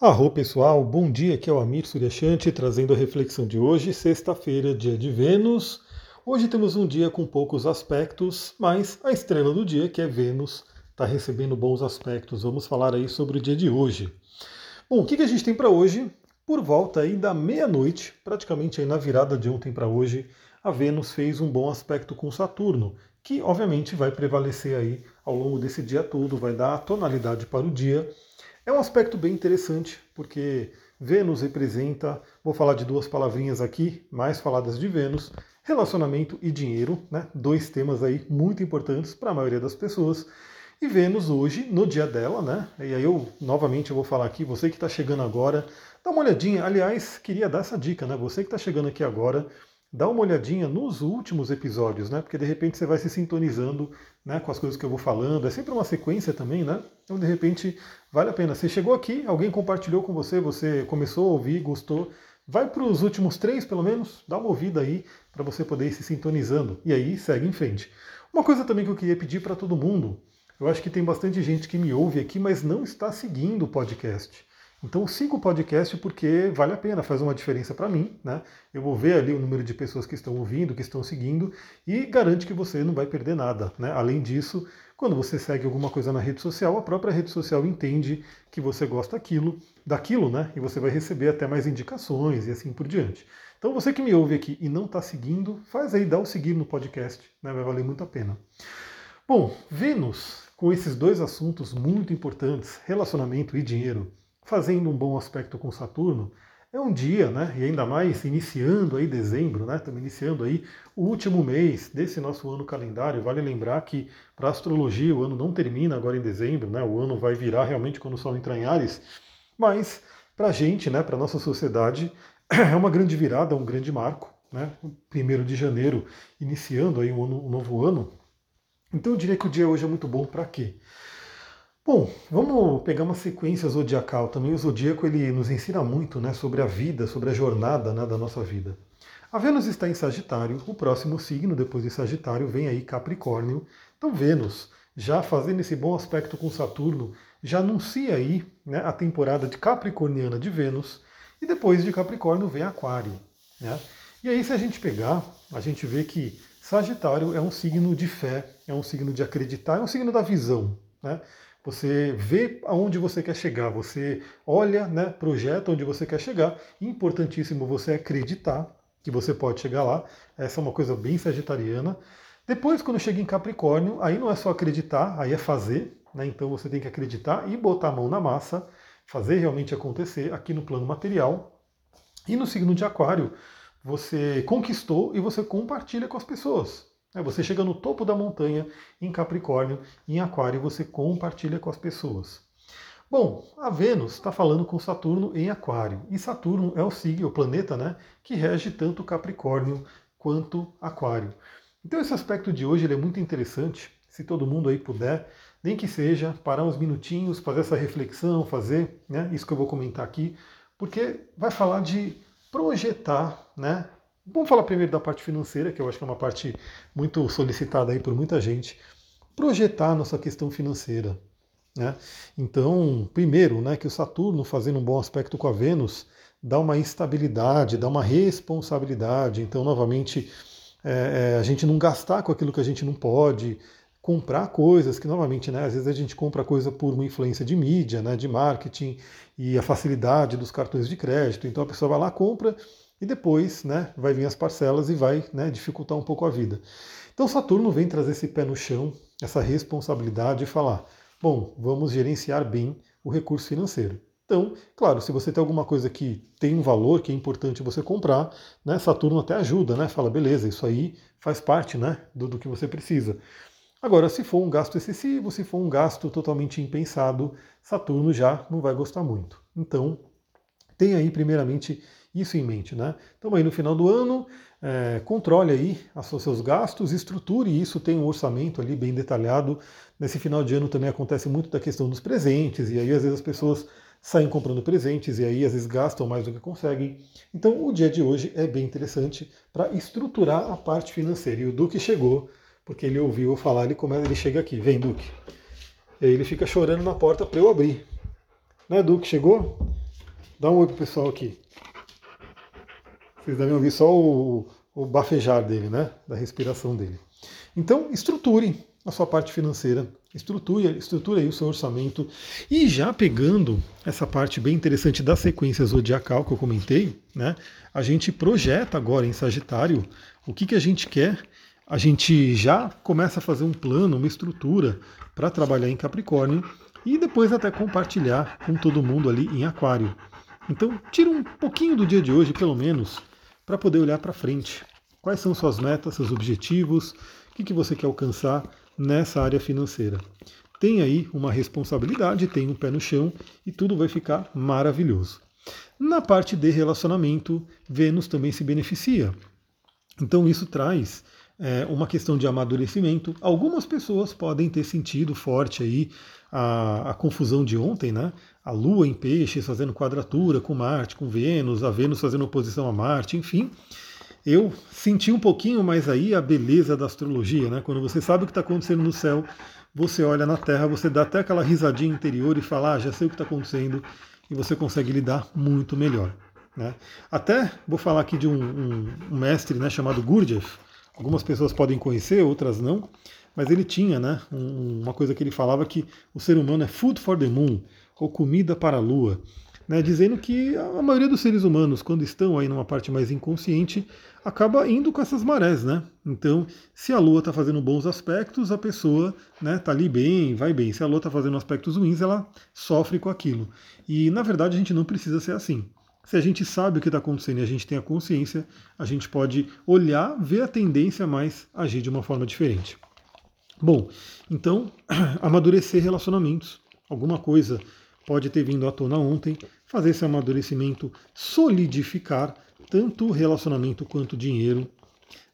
Arro pessoal, bom dia, aqui é o Amir Suryashanti trazendo a reflexão de hoje, sexta-feira, dia de Vênus. Hoje temos um dia com poucos aspectos, mas a estrela do dia, que é Vênus, está recebendo bons aspectos. Vamos falar aí sobre o dia de hoje. Bom, o que, a gente tem para hoje? Por volta aí da meia-noite, praticamente aí na virada de ontem para hoje, a Vênus fez um bom aspecto com Saturno, que obviamente vai prevalecer aí ao longo desse dia todo, vai dar a tonalidade para o dia. É um aspecto bem interessante, porque Vênus representa, vou falar de duas palavrinhas aqui, mais faladas de Vênus, relacionamento e dinheiro, né? Dois temas aí muito importantes para a maioria das pessoas. E Vênus hoje, no dia dela, né? E aí eu novamente eu vou falar aqui, você que está chegando agora, dá uma olhadinha. Aliás, queria dar essa dica, né? Você que está chegando aqui agora, dá uma olhadinha nos últimos episódios, né? Porque de repente você vai se sintonizando né, com as coisas que eu vou falando. É sempre uma sequência também, né? Então de repente vale a pena. Você chegou aqui, alguém compartilhou com você, você começou a ouvir, gostou. Vai para os últimos três, pelo menos, dá uma ouvida aí para você poder ir se sintonizando. E aí segue em frente. Uma coisa também que eu queria pedir para todo mundo, eu acho que tem bastante gente que me ouve aqui, mas não está seguindo o podcast. Então siga o podcast porque vale a pena, faz uma diferença para mim, né? Eu vou ver ali o número de pessoas que estão ouvindo, que estão seguindo e garante que você não vai perder nada, né? Além disso, quando você segue alguma coisa na rede social, a própria rede social entende que você gosta daquilo, daquilo, né? E você vai receber até mais indicações e assim por diante. Então você que me ouve aqui e não está seguindo, faz aí, dá o seguir no podcast, né? Vai valer muito a pena. Bom, Vênus, com esses dois assuntos muito importantes, relacionamento e dinheiro, fazendo um bom aspecto com Saturno, é um dia, né? E ainda mais iniciando aí dezembro, né? Estamos iniciando aí o último mês desse nosso ano calendário. Vale lembrar que para astrologia o ano não termina agora em dezembro, né? O ano vai virar realmente quando o Sol entrar em Ares. Mas para a gente, né? Para nossa sociedade é uma grande virada, um grande marco, né? Primeiro de janeiro iniciando aí um, ano, um novo ano. Então eu diria que o dia hoje é muito bom para quê? Bom, vamos pegar uma sequência zodiacal também. O zodíaco ele nos ensina muito né, sobre a vida, sobre a jornada né, da nossa vida. A Vênus está em Sagitário, o próximo signo depois de Sagitário vem aí Capricórnio. Então Vênus, já fazendo esse bom aspecto com Saturno, já anuncia aí né, a temporada de Capricorniana de Vênus, e depois de Capricórnio vem Aquário. Né? E aí se a gente pegar, a gente vê que Sagitário é um signo de fé, é um signo de acreditar, é um signo da visão. Né? Você vê aonde você quer chegar, você olha, né, projeta onde você quer chegar. Importantíssimo você acreditar que você pode chegar lá. Essa é uma coisa bem sagitariana. Depois, quando chega em Capricórnio, aí não é só acreditar, aí é fazer. Né? Então você tem que acreditar e botar a mão na massa, fazer realmente acontecer aqui no plano material. E no signo de Aquário, você conquistou e você compartilha com as pessoas. É, você chega no topo da montanha em Capricórnio, em Aquário você compartilha com as pessoas. Bom, a Vênus está falando com Saturno em Aquário, e Saturno é o signo, o planeta, né, que rege tanto Capricórnio quanto Aquário. Então esse aspecto de hoje é muito interessante, se todo mundo aí puder, nem que seja parar uns minutinhos, fazer essa reflexão, fazer né, isso que eu vou comentar aqui, porque vai falar de projetar né, Vamos falar primeiro da parte financeira, que eu acho que é uma parte muito solicitada aí por muita gente. Projetar nossa questão financeira. Né? Então, primeiro, né, que o Saturno fazendo um bom aspecto com a Vênus dá uma estabilidade, dá uma responsabilidade. Então, novamente, é, é, a gente não gastar com aquilo que a gente não pode, comprar coisas que, novamente, né, às vezes a gente compra coisa por uma influência de mídia, né, de marketing e a facilidade dos cartões de crédito. Então a pessoa vai lá, compra e depois né, vai vir as parcelas e vai né, dificultar um pouco a vida. Então Saturno vem trazer esse pé no chão, essa responsabilidade e falar: bom, vamos gerenciar bem o recurso financeiro. Então, claro, se você tem alguma coisa que tem um valor que é importante você comprar, né, Saturno até ajuda, né? Fala, beleza, isso aí faz parte né, do, do que você precisa. Agora, se for um gasto excessivo, se for um gasto totalmente impensado, Saturno já não vai gostar muito. Então, tem aí, primeiramente, isso em mente, né? Então aí no final do ano, é, controle aí os seus gastos, estruture isso, tem um orçamento ali bem detalhado. Nesse final de ano também acontece muito da questão dos presentes, e aí às vezes as pessoas saem comprando presentes e aí às vezes gastam mais do que conseguem. Então o dia de hoje é bem interessante para estruturar a parte financeira. E o Duque chegou, porque ele ouviu eu falar, ele começa, ele chega aqui, vem Duque. E aí ele fica chorando na porta para eu abrir. Né, Duque, chegou? Dá um oi pro pessoal aqui. Vocês devem ouvir só o, o bafejar dele, né? Da respiração dele. Então, estruture a sua parte financeira, estruture, estruture aí o seu orçamento. E já pegando essa parte bem interessante da sequência zodiacal que eu comentei, né? A gente projeta agora em Sagitário o que, que a gente quer. A gente já começa a fazer um plano, uma estrutura para trabalhar em Capricórnio e depois até compartilhar com todo mundo ali em Aquário. Então, tira um pouquinho do dia de hoje, pelo menos, para poder olhar para frente. Quais são suas metas, seus objetivos, o que, que você quer alcançar nessa área financeira. Tem aí uma responsabilidade, tem um pé no chão e tudo vai ficar maravilhoso. Na parte de relacionamento, Vênus também se beneficia. Então isso traz é, uma questão de amadurecimento. Algumas pessoas podem ter sentido forte aí a, a, confusão de ontem, né? A Lua em peixes fazendo quadratura com Marte, com Vênus, a Vênus fazendo oposição a Marte, enfim eu senti um pouquinho mais aí a beleza da astrologia, né? Quando você sabe o que está acontecendo no céu, você olha na Terra, você dá até aquela risadinha interior e fala, ah, já sei o que está acontecendo, e você consegue lidar muito melhor. Né? Até vou falar aqui de um, um, um mestre né, chamado Gurdjieff, algumas pessoas podem conhecer, outras não, mas ele tinha né, um, uma coisa que ele falava que o ser humano é food for the moon, ou comida para a lua né, dizendo que a maioria dos seres humanos, quando estão aí numa parte mais inconsciente, acaba indo com essas marés, né? Então, se a Lua está fazendo bons aspectos, a pessoa né, tá ali bem, vai bem. Se a Lua está fazendo aspectos ruins, ela sofre com aquilo. E na verdade a gente não precisa ser assim. Se a gente sabe o que está acontecendo e a gente tem a consciência, a gente pode olhar, ver a tendência, mas agir de uma forma diferente. Bom, então, amadurecer relacionamentos, alguma coisa pode ter vindo à tona ontem, fazer esse amadurecimento solidificar tanto o relacionamento quanto dinheiro.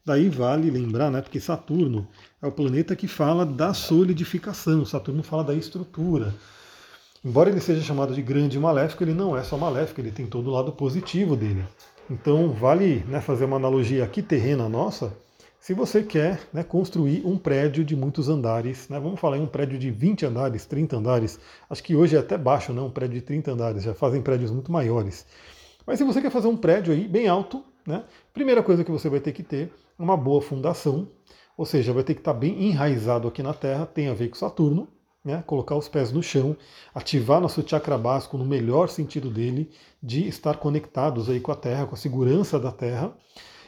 Daí vale lembrar, né, porque Saturno é o planeta que fala da solidificação, Saturno fala da estrutura. Embora ele seja chamado de grande maléfico, ele não é só maléfico, ele tem todo o lado positivo dele. Então vale né, fazer uma analogia aqui terrena nossa, se você quer né, construir um prédio de muitos andares, né, vamos falar em um prédio de 20 andares, 30 andares, acho que hoje é até baixo, né, um prédio de 30 andares, já fazem prédios muito maiores. Mas se você quer fazer um prédio aí bem alto, né, primeira coisa que você vai ter que ter é uma boa fundação, ou seja, vai ter que estar bem enraizado aqui na Terra, tem a ver com Saturno, né, colocar os pés no chão, ativar nosso chakra básico no melhor sentido dele, de estar conectados aí com a Terra, com a segurança da Terra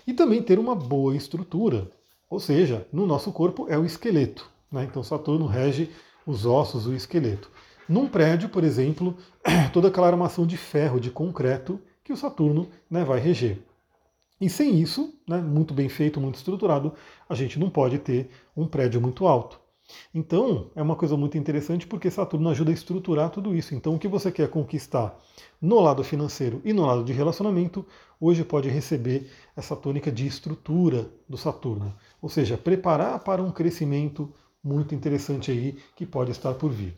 e também ter uma boa estrutura. Ou seja, no nosso corpo é o esqueleto. Né? Então Saturno rege os ossos, o esqueleto. Num prédio, por exemplo, toda aquela armação de ferro, de concreto, que o Saturno né, vai reger. E sem isso, né, muito bem feito, muito estruturado, a gente não pode ter um prédio muito alto. Então, é uma coisa muito interessante porque Saturno ajuda a estruturar tudo isso. Então, o que você quer conquistar no lado financeiro e no lado de relacionamento, hoje pode receber essa tônica de estrutura do Saturno. Ou seja, preparar para um crescimento muito interessante aí que pode estar por vir.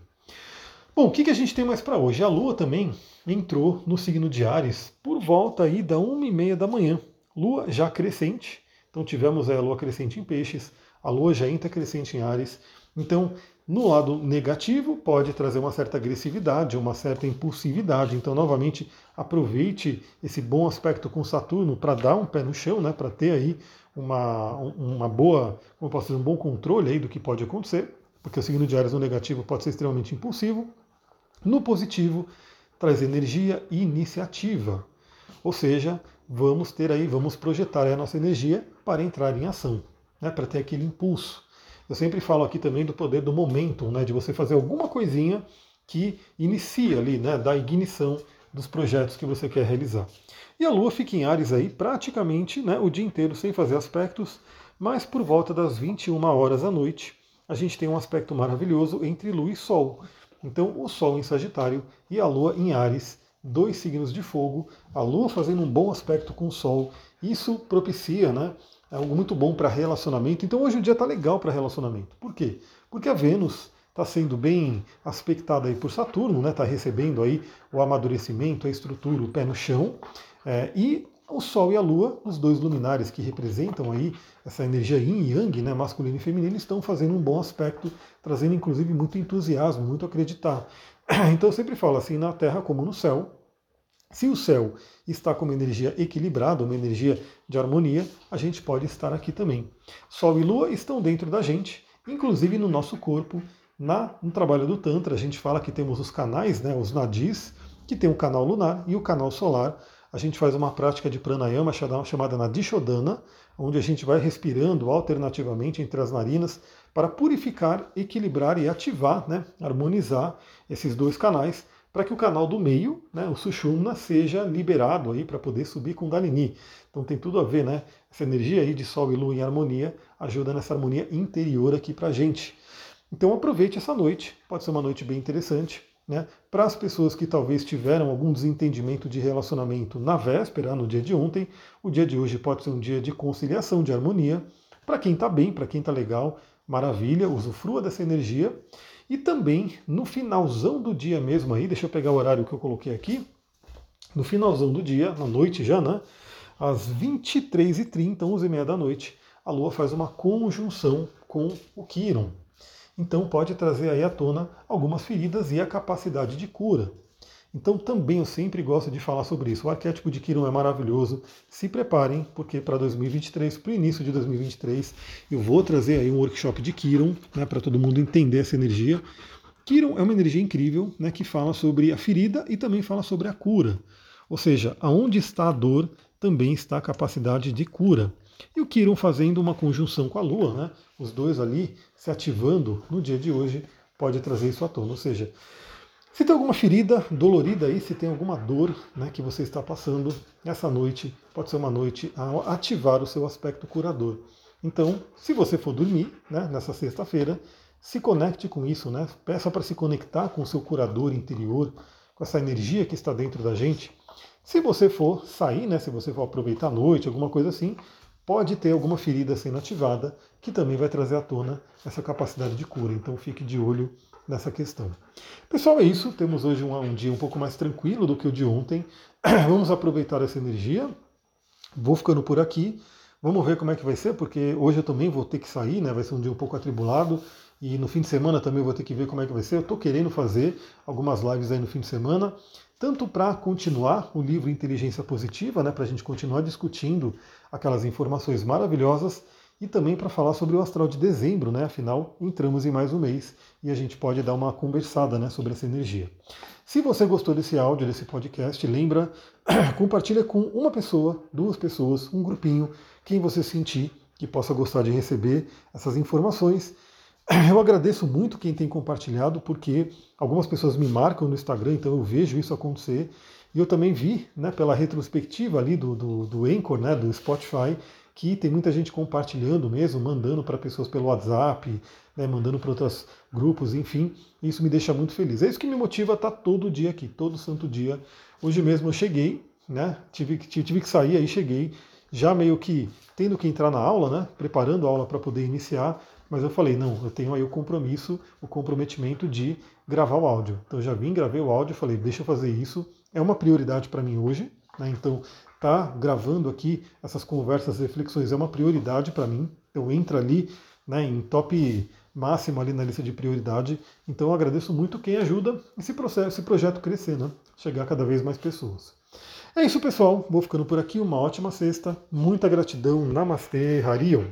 Bom, o que, a gente tem mais para hoje? A Lua também entrou no signo de Ares por volta aí da 1 e meia da manhã. Lua já crescente, então tivemos a Lua crescente em peixes, a Lua já entra crescente em Ares, então, no lado negativo, pode trazer uma certa agressividade, uma certa impulsividade. Então, novamente, aproveite esse bom aspecto com Saturno para dar um pé no chão, né, para ter aí uma, uma boa, como posso dizer, um bom controle aí do que pode acontecer, porque o signo de Ares no negativo pode ser extremamente impulsivo. No positivo, traz energia e iniciativa. Ou seja, vamos ter aí, vamos projetar a nossa energia para entrar em ação, né, para ter aquele impulso. Eu sempre falo aqui também do poder do momentum, né, de você fazer alguma coisinha que inicia ali, né, da ignição dos projetos que você quer realizar. E a Lua fica em Ares aí praticamente né, o dia inteiro sem fazer aspectos, mas por volta das 21 horas da noite a gente tem um aspecto maravilhoso entre Lua e Sol. Então o Sol em Sagitário e a Lua em Ares, dois signos de fogo, a Lua fazendo um bom aspecto com o Sol, isso propicia né, é algo muito bom para relacionamento. Então hoje o dia está legal para relacionamento. Por quê? Porque a Vênus está sendo bem aspectada aí por Saturno, né? Está recebendo aí o amadurecimento, a estrutura, o pé no chão. É, e o Sol e a Lua, os dois luminares que representam aí essa energia yin e yang, né, masculino e feminino, estão fazendo um bom aspecto, trazendo inclusive muito entusiasmo, muito acreditar. Então eu sempre falo assim, na Terra como no céu, Se o céu está com uma energia equilibrada, uma energia de harmonia, a gente pode estar aqui também. Sol e Lua estão dentro da gente, inclusive no nosso corpo. Na, no trabalho do Tantra, a gente fala que temos os canais, né, os nadis, que tem o canal lunar e o canal solar. A gente faz uma prática de pranayama chamada Nadishodana, onde a gente vai respirando alternativamente entre as narinas para purificar, equilibrar e ativar, né, harmonizar esses dois canais, para que o canal do meio, né, o Sushumna, seja liberado aí para poder subir com Dalini. Então tem tudo a ver, né? Essa energia aí de Sol e Lua em harmonia ajuda nessa harmonia interior aqui para gente. Então aproveite essa noite, pode ser uma noite bem interessante. Né? Para as pessoas que talvez tiveram algum desentendimento de relacionamento na véspera, no dia de ontem, o dia de hoje pode ser um dia de conciliação, de harmonia. Para quem está bem, para quem está legal, maravilha, usufrua dessa energia. E também no finalzão do dia mesmo aí, deixa eu pegar o horário que eu coloquei aqui. No finalzão do dia, na noite já, né? Às 23h30, 11h30 da noite, a Lua faz uma conjunção com o Quiron, então pode trazer aí à tona algumas feridas e a capacidade de cura. Então também eu sempre gosto de falar sobre isso. O arquétipo de Kiron é maravilhoso. Se preparem, porque para 2023, para o início de 2023, eu vou trazer aí um workshop de Kiron, né, para todo mundo entender essa energia. Kiron é uma energia incrível, né, que fala sobre a ferida e também fala sobre a cura. Ou seja, aonde está a dor, também está a capacidade de cura. E o Quiron fazendo uma conjunção com a Lua, né? os dois ali se ativando no dia de hoje, pode trazer isso à tona. Ou seja, se tem alguma ferida dolorida aí, se tem alguma dor né, que você está passando, essa noite pode ser uma noite a ativar o seu aspecto curador. Então, se você for dormir né, nessa sexta-feira, se conecte com isso, né? peça para se conectar com o seu curador interior, com essa energia que está dentro da gente. Se você for sair, né, se você for aproveitar a noite, alguma coisa assim, pode ter alguma ferida sendo ativada, que também vai trazer à tona essa capacidade de cura. Então fique de olho nessa questão. Pessoal, é isso. Temos hoje um, um dia um pouco mais tranquilo do que o de ontem. Vamos aproveitar essa energia. Vou ficando por aqui. Vamos ver como é que vai ser, porque hoje eu também vou ter que sair, né? Vai ser um dia um pouco atribulado. E no fim de semana também vou ter que ver como é que vai ser. Eu estou querendo fazer algumas lives aí no fim de semana tanto para continuar o livro Inteligência Positiva, né, para a gente continuar discutindo aquelas informações maravilhosas, e também para falar sobre o astral de dezembro, né? Afinal, entramos em mais um mês e a gente pode dar uma conversada né, sobre essa energia. Se você gostou desse áudio, desse podcast, lembra, compartilha com uma pessoa, duas pessoas, um grupinho, quem você sentir que possa gostar de receber essas informações Eu agradeço muito quem tem compartilhado, porque algumas pessoas me marcam no Instagram, então eu vejo isso acontecer. E eu também vi, né, pela retrospectiva ali do, do, do Anchor, né, do Spotify, que tem muita gente compartilhando mesmo, mandando para pessoas pelo WhatsApp, né, mandando para outros grupos, enfim. Isso me deixa muito feliz. É isso que me motiva a estar todo dia aqui, todo santo dia. Hoje mesmo eu cheguei, né, tive, tive que sair, aí cheguei, já meio que tendo que entrar na aula, né, preparando a aula para poder iniciar, mas eu falei, não, eu tenho aí o compromisso, o comprometimento de gravar o áudio. Então eu já vim, gravei o áudio, falei, deixa eu fazer isso. É uma prioridade para mim hoje, né? Então tá gravando aqui essas conversas, reflexões é uma prioridade para mim. Eu entro ali, né, em top máximo ali na lista de prioridade. Então eu agradeço muito quem ajuda esse processo, esse projeto crescer, né? Chegar a cada vez mais pessoas. É isso, pessoal. Vou ficando por aqui. Uma ótima sexta. Muita gratidão. Namastê, Harion.